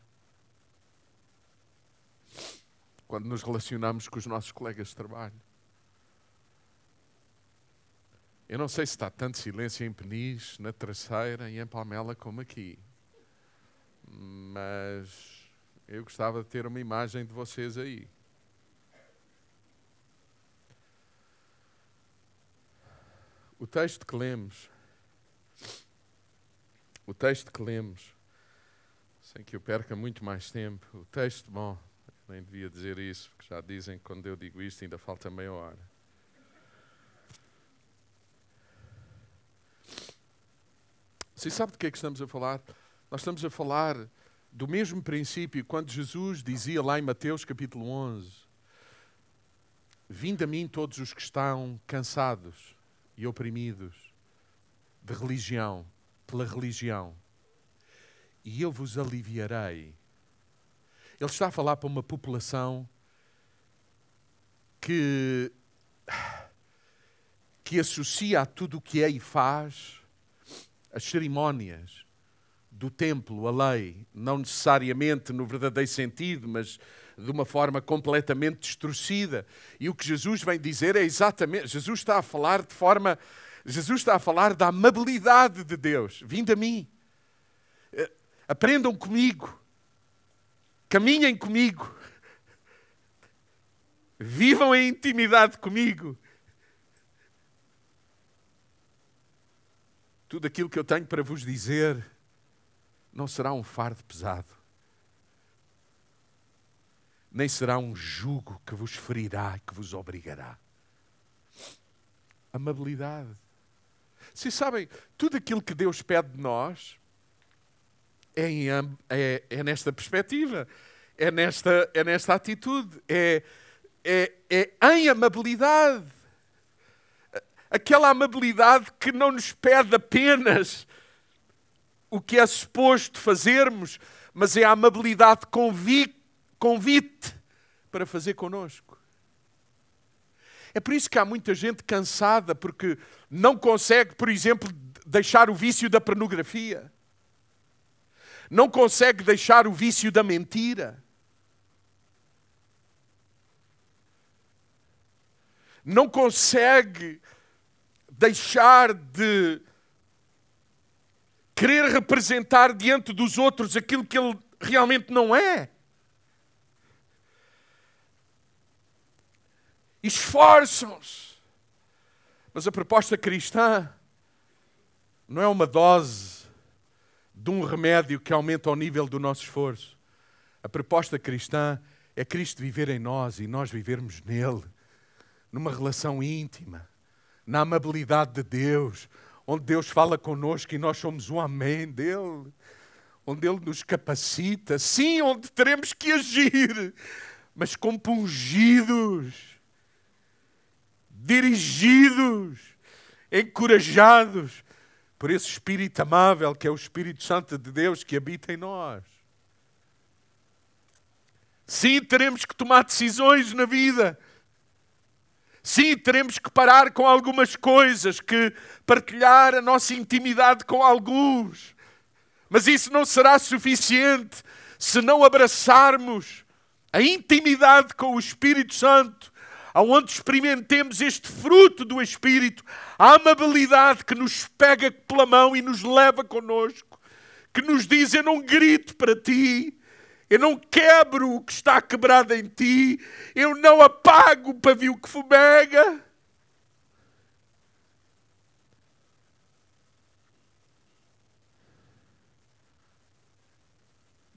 quando nos relacionamos com os nossos colegas de trabalho, eu não sei se está tanto silêncio em Peniche, na Terceira e em Palmela como aqui. Mas eu gostava de ter uma imagem de vocês aí. O texto que lemos, o texto que lemos, sem que eu perca muito mais tempo, o texto, bom, nem devia dizer isso, porque já dizem que quando eu digo isto ainda falta meia hora. Você sabe de que é que estamos a falar? Nós estamos a falar do mesmo princípio quando Jesus dizia lá em Mateus capítulo 11: Vinde a mim todos os que estão cansados e oprimidos de religião, pela religião, e eu vos aliviarei. Ele está a falar para uma população que, que associa a tudo o que é e faz as cerimónias do templo, a lei, não necessariamente no verdadeiro sentido, mas de uma forma completamente distorcida. E o que Jesus vem dizer é exatamente, Jesus está a falar de forma, Jesus está a falar da amabilidade de Deus. Vinde a mim. Eh, aprendam comigo. Caminhem comigo. Vivam em intimidade comigo. Tudo aquilo que eu tenho para vos dizer não será um fardo pesado, nem será um jugo que vos ferirá e que vos obrigará. Amabilidade. Se sabem, tudo aquilo que Deus pede de nós é, em, é, é nesta perspectiva, é nesta, é nesta atitude, é, é, é em amabilidade aquela amabilidade que não nos pede apenas o que é suposto fazermos, mas é a amabilidade convite, convite para fazer conosco. É por isso que há muita gente cansada porque não consegue, por exemplo, deixar o vício da pornografia. Não consegue deixar o vício da mentira. Não consegue deixar de querer representar diante dos outros aquilo que ele realmente não é. Esforçam-se. Mas a proposta cristã não é uma dose de um remédio que aumenta o nível do nosso esforço. A proposta cristã é Cristo viver em nós e nós vivermos nele, numa relação íntima na amabilidade de Deus, onde Deus fala conosco e nós somos um amém dele, onde Ele nos capacita, sim, onde teremos que agir, mas compungidos, dirigidos, encorajados. Por esse Espírito amável que é o Espírito Santo de Deus que habita em nós. Sim, teremos que tomar decisões na vida. Sim, teremos que parar com algumas coisas, que partilhar a nossa intimidade com alguns. Mas isso não será suficiente se não abraçarmos a intimidade com o Espírito Santo, aonde experimentemos este fruto do Espírito, a amabilidade que nos pega pela mão e nos leva conosco, que nos diz: Eu não grito para ti, eu não quebro o que está quebrado em ti, eu não apago o pavio que fumega.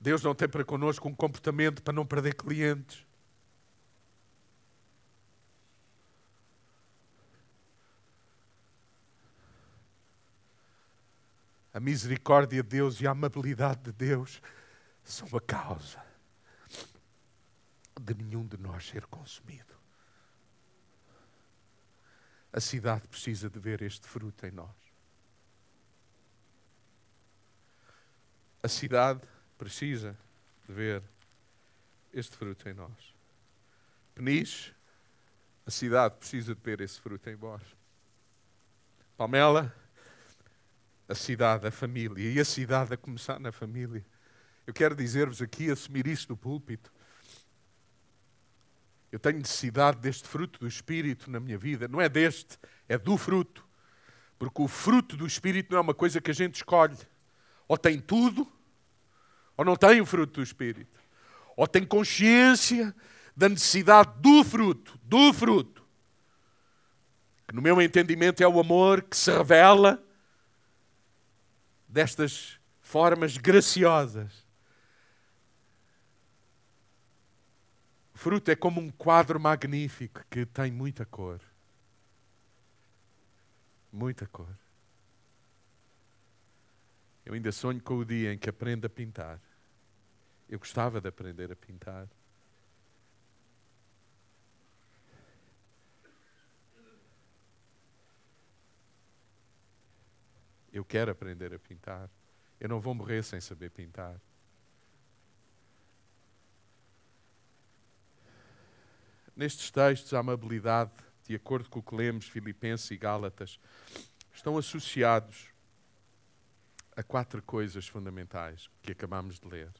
Deus não tem para connosco um comportamento para não perder clientes. A misericórdia de Deus e a amabilidade de Deus são a causa de nenhum de nós ser consumido. A cidade precisa de ver este fruto em nós. A cidade precisa de ver este fruto em nós. Peniche, a cidade precisa de ver esse fruto em vós. Palmela, a cidade, a família. E a cidade a começar na família. Eu quero dizer-vos aqui, assumir isso do púlpito. Eu tenho necessidade deste fruto do Espírito na minha vida. Não é deste, é do fruto. Porque o fruto do Espírito não é uma coisa que a gente escolhe. Ou tem tudo, ou não tem o fruto do Espírito, ou tem consciência da necessidade do fruto, do fruto, que no meu entendimento é o amor que se revela destas formas graciosas. Fruto é como um quadro magnífico que tem muita cor. Muita cor. Eu ainda sonho com o dia em que aprendo a pintar. Eu gostava de aprender a pintar. Eu quero aprender a pintar. Eu não vou morrer sem saber pintar. Nestes textos, a amabilidade, de acordo com o que lemos, Filipenses e Gálatas, estão associados a quatro coisas fundamentais que acabamos de ler.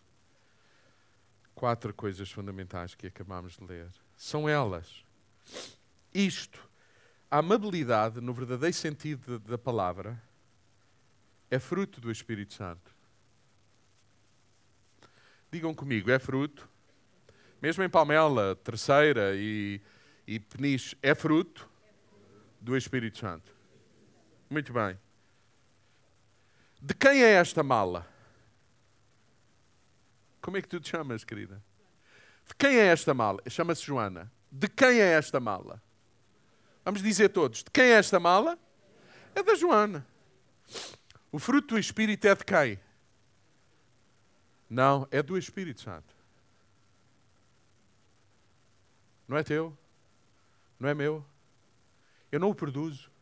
Quatro coisas fundamentais que acabamos de ler. São elas. Isto, a amabilidade, no verdadeiro sentido da palavra, é fruto do Espírito Santo. Digam comigo, é fruto. Mesmo em Palmela, Terceira e, e Peniche, é fruto do Espírito Santo. Muito bem. De quem é esta mala? Como é que tu te chamas, querida? De quem é esta mala? Chama-se Joana. De quem é esta mala? Vamos dizer todos: de quem é esta mala? É da Joana. O fruto do Espírito é de quem? Não, é do Espírito Santo. Não é teu. Não é meu. Eu não o produzo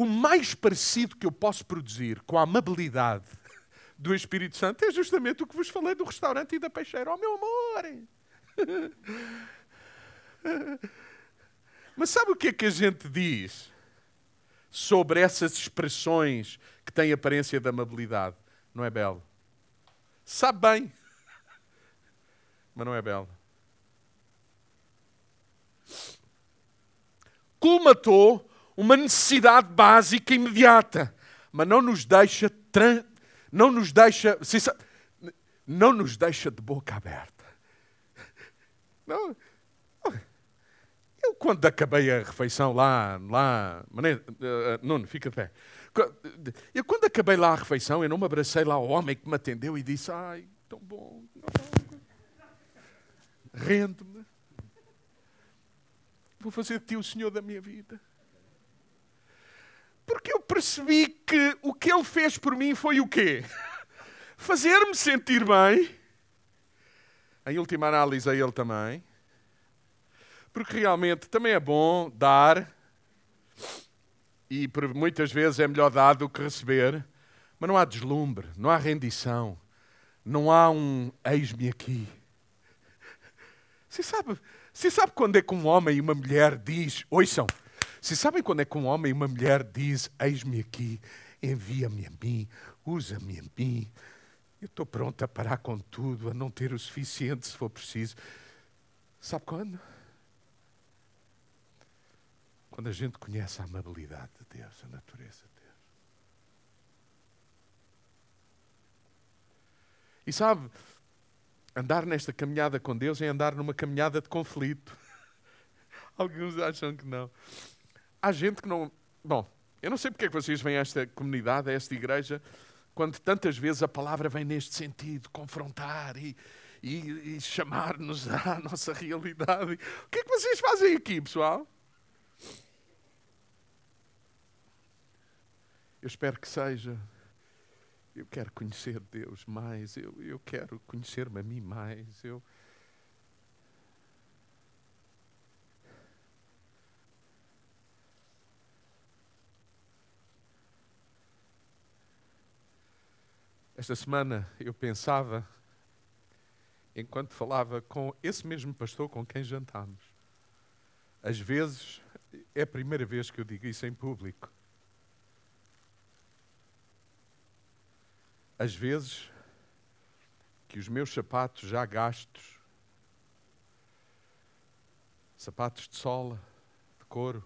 o mais parecido que eu posso produzir com a amabilidade <laughs> do Espírito Santo é justamente o que vos falei do restaurante e da peixeira. Oh, meu amor! <laughs> Mas sabe o que é que a gente diz sobre essas expressões que têm aparência de amabilidade? Não é belo. Sabe bem, <laughs> mas não é belo. Colmatou uma necessidade básica imediata, mas não nos deixa não nos deixa não nos deixa de boca aberta. Não, eu quando acabei a refeição lá, lá, uh, Nuno, fica pé. Eu quando acabei lá a refeição, eu não me abracei lá ao homem que me atendeu e disse, ai, tão bom. Rendo-me. Vou fazer de ti o Senhor da minha vida. Porque eu percebi que o que ele fez por mim foi o quê? <laughs> fazer-me sentir bem, em última análise a Ele também, porque realmente também é bom dar, e muitas vezes é melhor dar do que receber, mas não há deslumbre, não há rendição, não há um eis-me aqui. Você sabe, você sabe quando é que um homem e uma mulher diz, ouçam, você sabem quando é que um homem e uma mulher diz, eis-me aqui, envia-me a mim, usa-me a mim, eu estou pronto a parar com tudo, a não ter o suficiente se for preciso. Sabe quando? Quando a gente conhece a amabilidade de Deus, a natureza de Deus. E sabe, andar nesta caminhada com Deus é andar numa caminhada de conflito. <laughs> Alguns acham que não. Há gente que não. Bom, eu não sei porque é que vocês vêm a esta comunidade, a esta igreja, quando tantas vezes a palavra vem neste sentido confrontar e, e, e chamar-nos <laughs> à nossa realidade. O que é que vocês fazem aqui, pessoal? Eu espero que seja. Eu quero conhecer Deus mais. Eu, eu quero conhecer-me a mim mais. Eu. Esta semana eu pensava, enquanto falava com esse mesmo pastor com quem jantámos, às vezes é a primeira vez que eu digo isso em público. Às vezes, que os meus sapatos já gastos, sapatos de sola, de couro,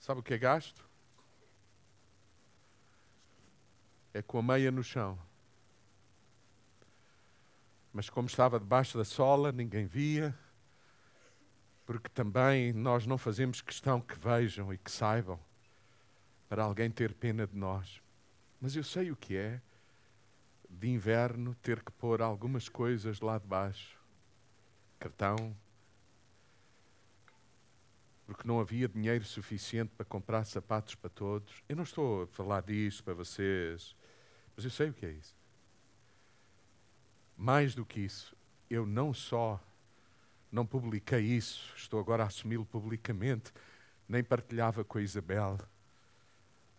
sabe o que é gasto? É com a meia no chão. Mas como estava debaixo da sola, ninguém via, porque também nós não fazemos questão que vejam e que saibam para alguém ter pena de nós. Mas eu sei o que é de inverno ter que pôr algumas coisas lá debaixo. Cartão. Porque não havia dinheiro suficiente para comprar sapatos para todos. Eu não estou a falar disso para vocês, mas eu sei o que é isso. Mais do que isso, eu não só não publiquei isso, estou agora a assumi-lo publicamente, nem partilhava com a Isabel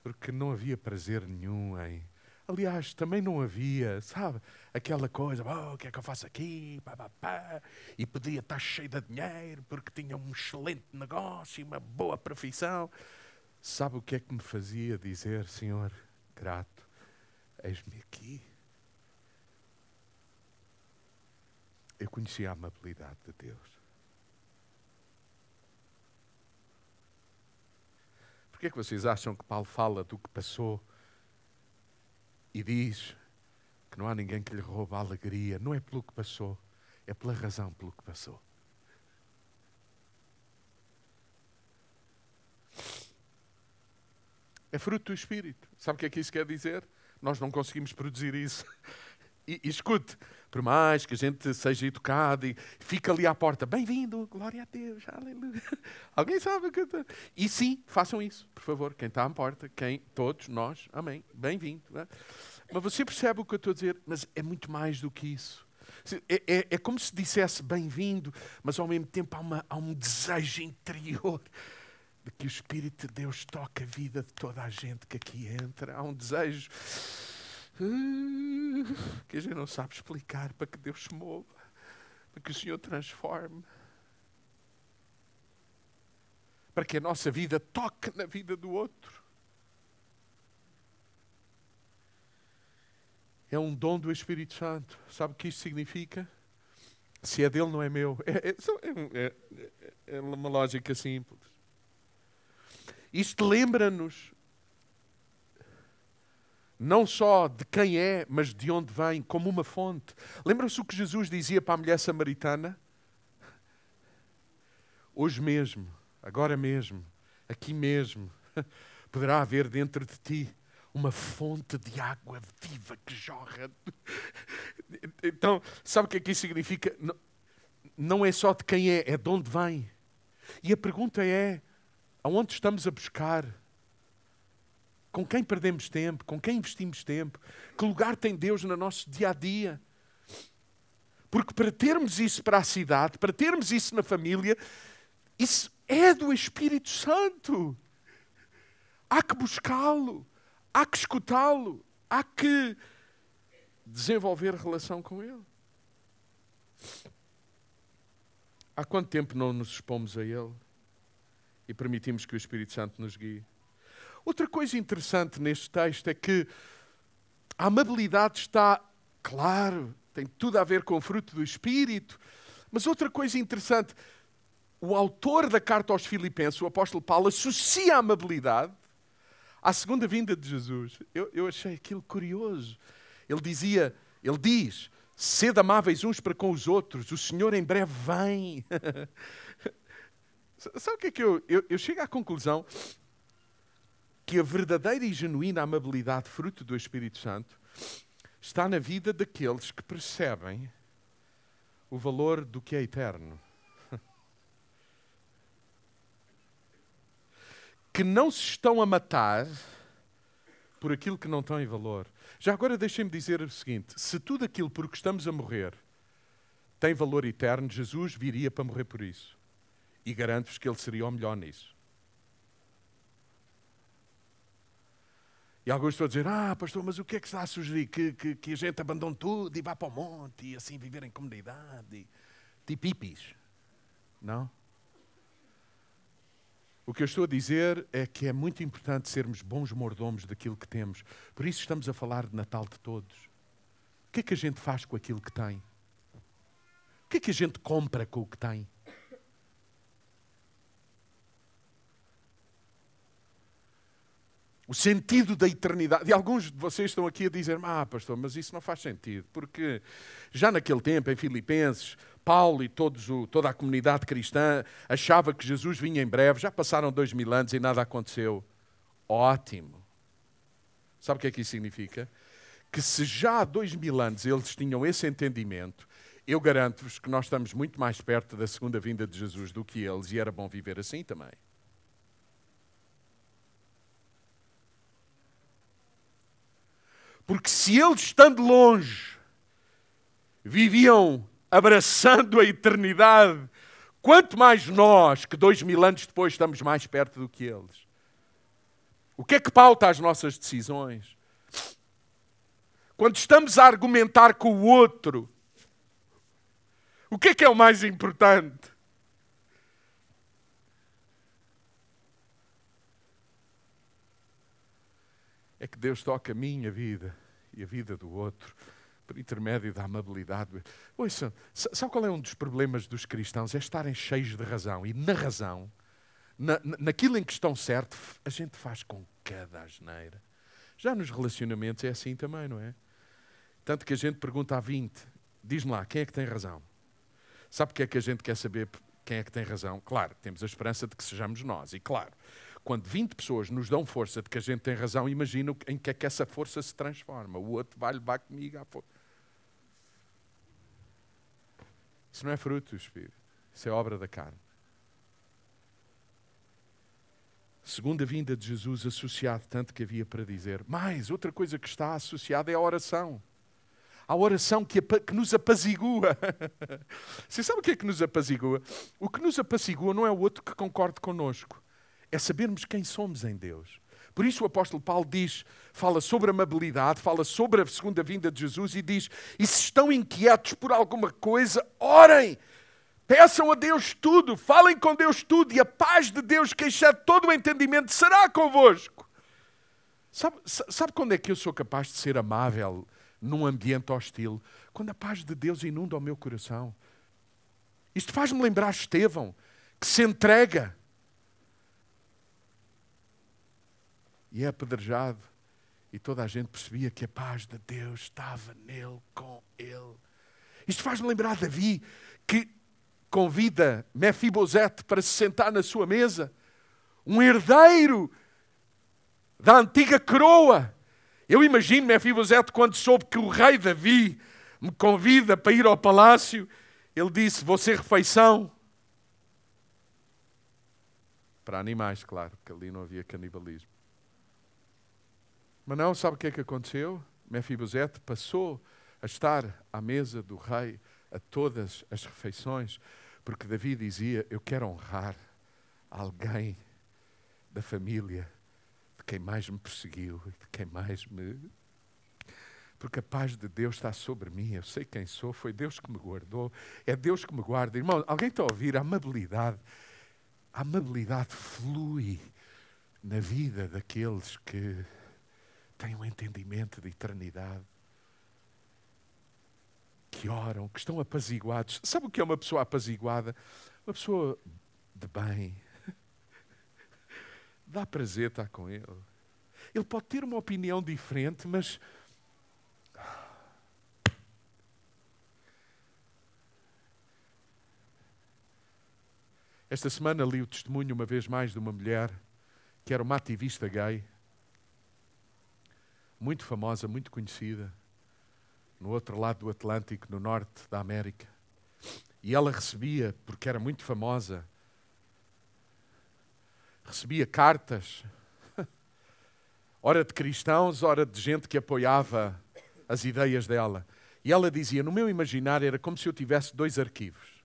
porque não havia prazer nenhum em. Aliás, também não havia, sabe, aquela coisa, oh, o que é que eu faço aqui? Pá, pá, pá. E podia estar cheio de dinheiro porque tinha um excelente negócio e uma boa profissão. Sabe o que é que me fazia dizer, Senhor, grato, eis-me aqui? Eu conhecia a amabilidade de Deus. Porquê que vocês acham que Paulo fala do que passou e diz que não há ninguém que lhe rouba a alegria? Não é pelo que passou, é pela razão pelo que passou. É fruto do Espírito. Sabe o que é que isso quer dizer? Nós não conseguimos produzir isso. E, e, escute, por mais que a gente seja educado e fica ali à porta, bem-vindo, glória a Deus, aleluia. <laughs> Alguém sabe o que eu E sim, façam isso, por favor. Quem está à porta, quem, todos nós, amém, bem-vindo. É? Mas você percebe o que eu estou a dizer? Mas é muito mais do que isso. É, é, é como se dissesse bem-vindo, mas ao mesmo tempo há, uma, há um desejo interior de que o Espírito de Deus toque a vida de toda a gente que aqui entra. Há um desejo <laughs> que a gente não sabe explicar para que Deus se mova, para que o Senhor transforme, para que a nossa vida toque na vida do outro. É um dom do Espírito Santo. Sabe o que isto significa? Se é dele, não é meu. É, é, é, é, é uma lógica simples. Isto lembra-nos não só de quem é, mas de onde vem, como uma fonte. Lembram-se o que Jesus dizia para a mulher samaritana? Hoje mesmo, agora mesmo, aqui mesmo, <laughs> poderá haver dentro de ti uma fonte de água viva que jorra. <laughs> Então, sabe o que é que isso significa? Não é só de quem é, é de onde vem. E a pergunta é: aonde estamos a buscar Com quem perdemos tempo? Com quem investimos tempo? Que lugar tem Deus no nosso dia a dia? Porque para termos isso para a cidade, para termos isso na família, isso é do Espírito Santo. Há que buscá-lo, há que escutá-lo, há que desenvolver relação com Ele. Há quanto tempo não nos expomos a Ele e permitimos que o Espírito Santo nos guie? Outra coisa interessante neste texto é que a amabilidade está, claro, tem tudo a ver com o fruto do Espírito, mas outra coisa interessante, o autor da carta aos Filipenses, o apóstolo Paulo, associa a amabilidade à segunda vinda de Jesus. Eu, eu achei aquilo curioso. Ele dizia, ele diz, sede amáveis uns para com os outros, o Senhor em breve vem. <laughs> Sabe o que é que eu, eu, eu chego à conclusão que a verdadeira e genuína amabilidade, fruto do Espírito Santo, está na vida daqueles que percebem o valor do que é eterno. <laughs> Que não se estão a matar por aquilo que não tem valor. Já agora deixem-me dizer o seguinte: se tudo aquilo por que estamos a morrer tem valor eterno, Jesus viria para morrer por isso. E garanto-vos que ele seria o melhor nisso. E alguns estão a dizer: Ah, pastor, mas o que é que está a sugerir? Que, que, que a gente abandone tudo e vá para o monte e assim viver em comunidade? Tipo hippies. Não? O que eu estou a dizer é que é muito importante sermos bons mordomos daquilo que temos. Por isso estamos a falar de Natal de todos. O que é que a gente faz com aquilo que tem? O que é que a gente compra com o que tem? O sentido da eternidade. E alguns de vocês estão aqui a dizer: Ah, pastor, mas isso não faz sentido, porque já naquele tempo, em Filipenses, Paulo e todos o, toda a comunidade cristã achava que Jesus vinha em breve, já passaram dois mil anos e nada aconteceu. Ótimo. Sabe o que é que isso significa? Que se já há dois mil anos eles tinham esse entendimento, eu garanto-vos que nós estamos muito mais perto da segunda vinda de Jesus do que eles e era bom viver assim também. Porque se eles, estando longe, viviam abraçando a eternidade, quanto mais nós, que dois mil anos depois estamos mais perto do que eles. O que é que pauta as nossas decisões? Quando estamos a argumentar com o outro, o que é que é o mais importante? É que Deus toca a minha vida e a vida do outro por intermédio da amabilidade. Ouça, sabe qual é um dos problemas dos cristãos? É estarem cheios de razão. E na razão, na, naquilo em que estão certo, a gente faz com cada asneira. Já nos relacionamentos é assim também, não é? Tanto que a gente pergunta a 20, diz-me lá, quem é que tem razão? Sabe porque é que a gente quer saber quem é que tem razão? Claro, temos a esperança de que sejamos nós. E claro, quando 20 pessoas nos dão força de que a gente tem razão, imagina em que é que essa força se transforma. O outro vai levar comigo à força. Isso não é fruto do Espírito. Isso é obra da carne. Segunda vinda de Jesus associado tanto que havia para dizer. Mais, outra coisa que está associada é a oração. A oração que, que nos apazigua. <laughs> Você sabe o que é que nos apazigua? O que nos apazigua não é o outro que concorde connosco é sabermos quem somos em Deus. Por isso o apóstolo Paulo diz, fala sobre amabilidade, fala sobre a segunda vinda de Jesus e diz: "E se estão inquietos por alguma coisa, orem. Peçam a Deus tudo, falem com Deus tudo, e a paz de Deus, que excede todo o entendimento, será convosco." Sabe, sabe quando é que eu sou capaz de ser amável num ambiente hostil? Quando a paz de Deus inunda o meu coração. Isto faz-me lembrar Estevão, que se entrega e é apedrejado. E toda a gente percebia que a paz de Deus estava nele, com ele. Isto faz-me lembrar Davi, que convida Mefibosete para se sentar na sua mesa. Um herdeiro da antiga coroa. Eu imagino Mefibosete quando soube que o rei Davi me convida para ir ao palácio. Ele disse, vou ser refeição. Para animais, claro, porque ali não havia canibalismo. Mas não, sabe o que é que aconteceu? Mefibosete passou a estar à mesa do rei a todas as refeições, porque Davi dizia: Eu quero honrar alguém da família de quem mais me perseguiu de quem mais me. Porque a paz de Deus está sobre mim, eu sei quem sou, foi Deus que me guardou, é Deus que me guarda. Irmão, alguém está a ouvir? A amabilidade, a amabilidade flui na vida daqueles que têm um entendimento de eternidade, que oram, que estão apaziguados. Sabe o que é uma pessoa apaziguada? Uma pessoa de bem. <laughs> Dá prazer estar com ele. Ele pode ter uma opinião diferente, mas. Esta semana li o testemunho, uma vez mais, de uma mulher que era uma ativista gay, muito famosa, muito conhecida, no outro lado do Atlântico, no norte da América. E ela recebia, porque era muito famosa, recebia cartas, <laughs> ora de cristãos, ora de gente que apoiava as ideias dela. E ela dizia: No meu imaginário era como se eu tivesse dois arquivos.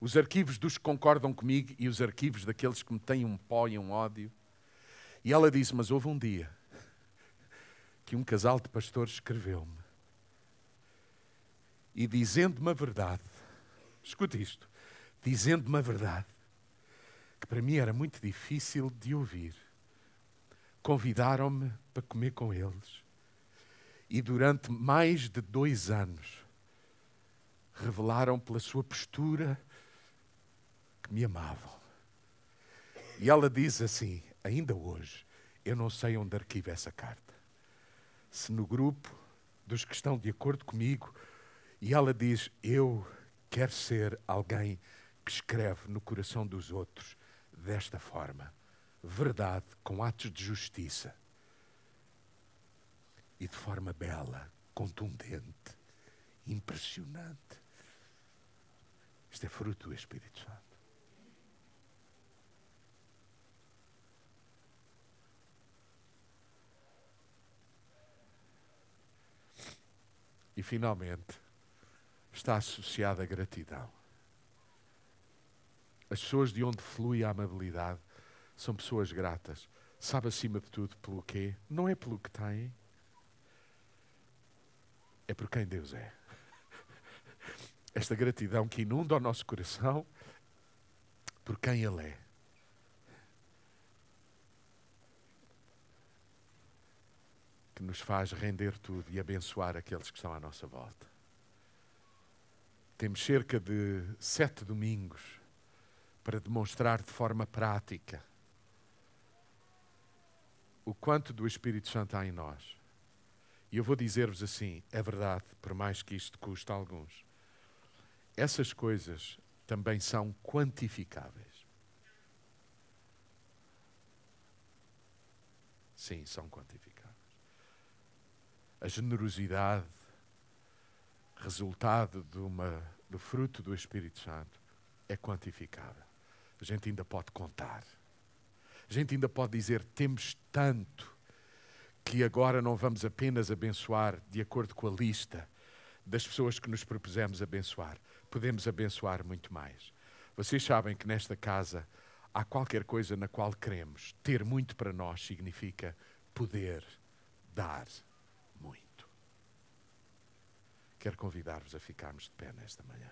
Os arquivos dos que concordam comigo e os arquivos daqueles que me têm um pó e um ódio. E ela disse: Mas houve um dia que um casal de pastores escreveu-me e dizendo-me a verdade, escute isto, dizendo-me a verdade, que para mim era muito difícil de ouvir, convidaram-me para comer com eles e durante mais de dois anos revelaram pela sua postura que me amavam. E ela diz assim: ainda hoje, eu não sei onde arquivo essa carta. Se no grupo dos que estão de acordo comigo, e ela diz: Eu quero ser alguém que escreve no coração dos outros desta forma. Verdade com atos de justiça. E de forma bela, contundente, impressionante. Isto é fruto do Espírito Santo. E finalmente, está associada à gratidão. As pessoas de onde flui a amabilidade são pessoas gratas. Sabe acima de tudo pelo quê? Não é pelo que têm, é por quem Deus é. Esta gratidão que inunda o nosso coração por quem Ele é. Que nos faz render tudo e abençoar aqueles que estão à nossa volta. Temos cerca de sete domingos para demonstrar de forma prática o quanto do Espírito Santo há em nós. E eu vou dizer-vos assim: é verdade, por mais que isto custe alguns, essas coisas também são quantificáveis. Sim, são quantificáveis a generosidade, resultado uma, do fruto do Espírito Santo, é quantificável. A gente ainda pode contar. A gente ainda pode dizer: temos tanto que agora não vamos apenas abençoar de acordo com a lista das pessoas que nos propusemos abençoar. Podemos abençoar muito mais. Vocês sabem que nesta casa há qualquer coisa na qual queremos. Ter muito para nós significa poder dar. Quero convidar-vos a ficarmos de pé nesta manhã.